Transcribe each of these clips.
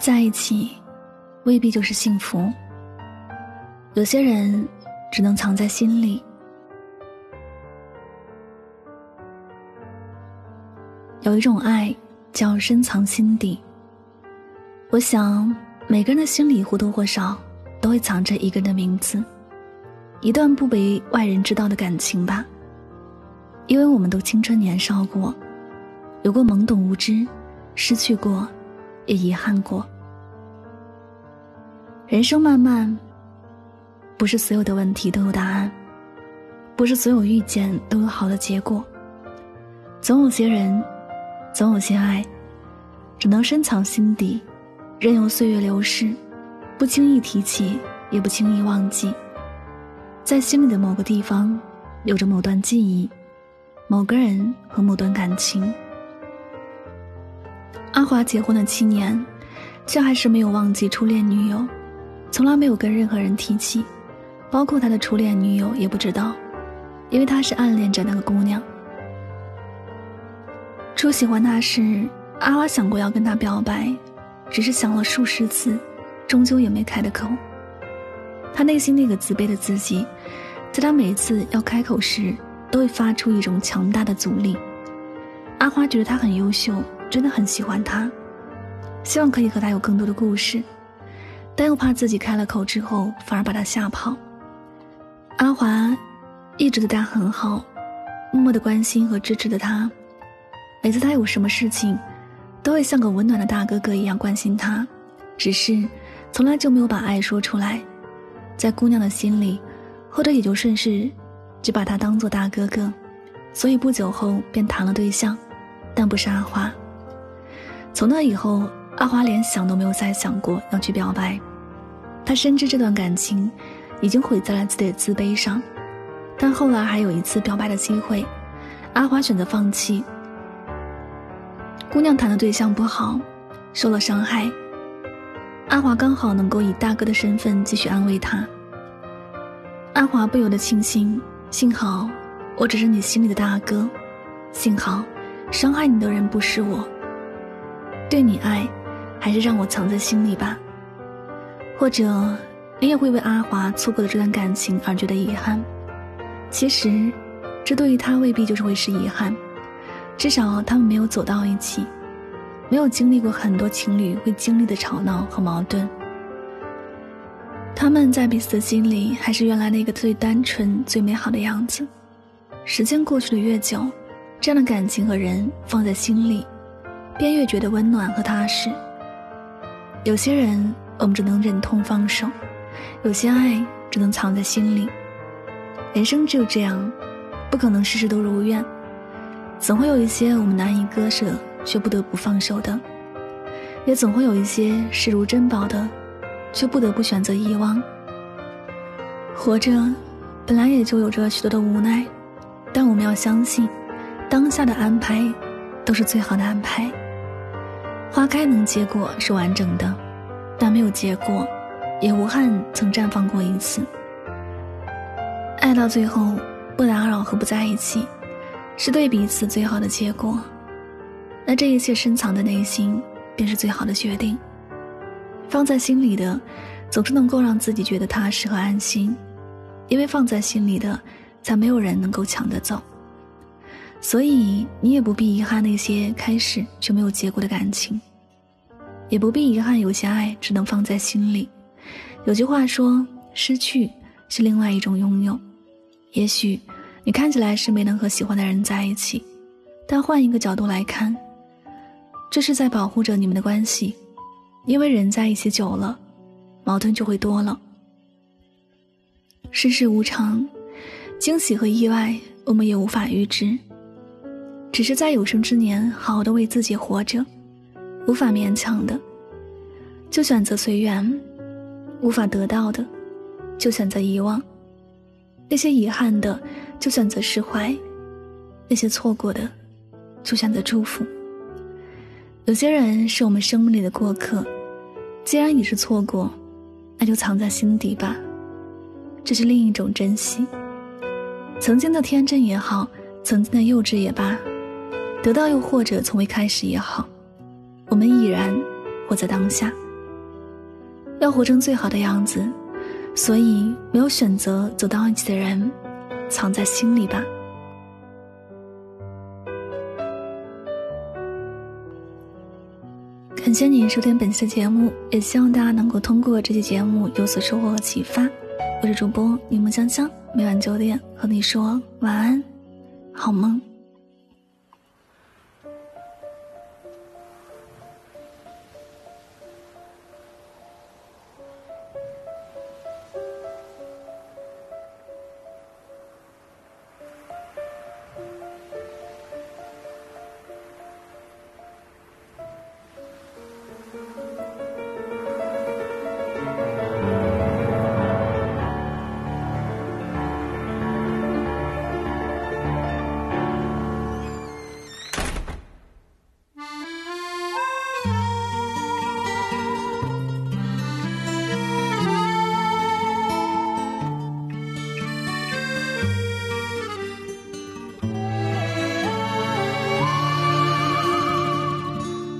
在一起，未必就是幸福。有些人只能藏在心里。有一种爱叫深藏心底。我想，每个人的心里或多或少都会藏着一个人的名字，一段不被外人知道的感情吧。因为我们都青春年少过，有过懵懂无知，失去过，也遗憾过。人生漫漫，不是所有的问题都有答案，不是所有遇见都有好的结果。总有些人，总有些爱，只能深藏心底，任由岁月流逝，不轻易提起，也不轻易忘记。在心里的某个地方，有着某段记忆。某个人和某段感情，阿华结婚了七年，却还是没有忘记初恋女友，从来没有跟任何人提起，包括他的初恋女友也不知道，因为他是暗恋着那个姑娘。初喜欢他时，阿花想过要跟他表白，只是想了数十次，终究也没开的口。他内心那个自卑的自己，在他每次要开口时。都会发出一种强大的阻力。阿花觉得他很优秀，真的很喜欢他，希望可以和他有更多的故事，但又怕自己开了口之后反而把他吓跑。阿华一直对他很好，默默的关心和支持着他。每次他有什么事情，都会像个温暖的大哥哥一样关心他，只是从来就没有把爱说出来。在姑娘的心里，或者也就顺势。只把他当做大哥哥，所以不久后便谈了对象，但不是阿花。从那以后，阿华连想都没有再想过要去表白。他深知这段感情已经毁在了自己的自卑上，但后来还有一次表白的机会，阿华选择放弃。姑娘谈的对象不好，受了伤害，阿华刚好能够以大哥的身份继续安慰她。阿华不由得庆幸。幸好，我只是你心里的大哥。幸好，伤害你的人不是我。对你爱，还是让我藏在心里吧。或者，你也会为阿华错过的这段感情而觉得遗憾。其实，这对于他未必就是会是遗憾。至少，他们没有走到一起，没有经历过很多情侣会经历的吵闹和矛盾。他们在彼此的心里，还是原来那个最单纯、最美好的样子。时间过去的越久，这样的感情和人放在心里，便越觉得温暖和踏实。有些人，我们只能忍痛放手；有些爱，只能藏在心里。人生只有这样，不可能事事都如愿，总会有一些我们难以割舍却不得不放手的，也总会有一些视如珍宝的。却不得不选择遗忘。活着，本来也就有着许多的无奈，但我们要相信，当下的安排，都是最好的安排。花开能结果是完整的，但没有结果，也无憾曾绽放过一次。爱到最后，不打扰和不在一起，是对彼此最好的结果。那这一切深藏的内心，便是最好的决定。放在心里的，总是能够让自己觉得踏实和安心，因为放在心里的，才没有人能够抢得走。所以你也不必遗憾那些开始却没有结果的感情，也不必遗憾有些爱只能放在心里。有句话说，失去是另外一种拥有。也许你看起来是没能和喜欢的人在一起，但换一个角度来看，这是在保护着你们的关系。因为人在一起久了，矛盾就会多了。世事无常，惊喜和意外我们也无法预知。只是在有生之年，好好的为自己活着，无法勉强的，就选择随缘；无法得到的，就选择遗忘；那些遗憾的，就选择释怀；那些错过的，就选择祝福。有些人是我们生命里的过客，既然已是错过，那就藏在心底吧，这是另一种珍惜。曾经的天真也好，曾经的幼稚也罢，得到又或者从未开始也好，我们已然活在当下。要活成最好的样子，所以没有选择走到一起的人，藏在心里吧。感谢您收听本期的节目，也希望大家能够通过这期节目有所收获和启发。我是主播柠檬香香，每晚九点和你说晚安，好梦。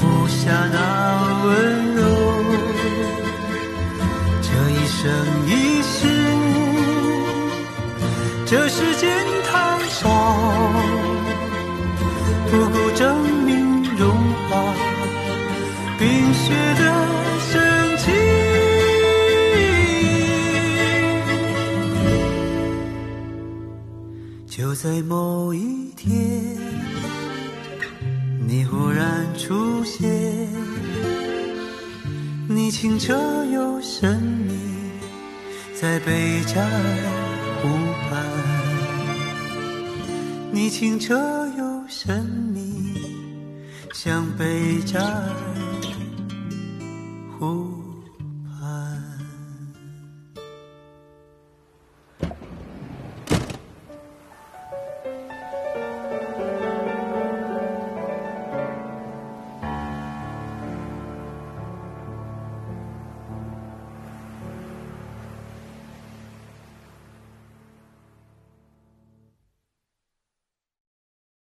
不下那温柔。这一生一世，这世间太少，不够证明融化冰雪的深情。就在某一天。出现，你清澈又神秘，在贝加尔湖畔。你清澈又神秘，像贝加尔。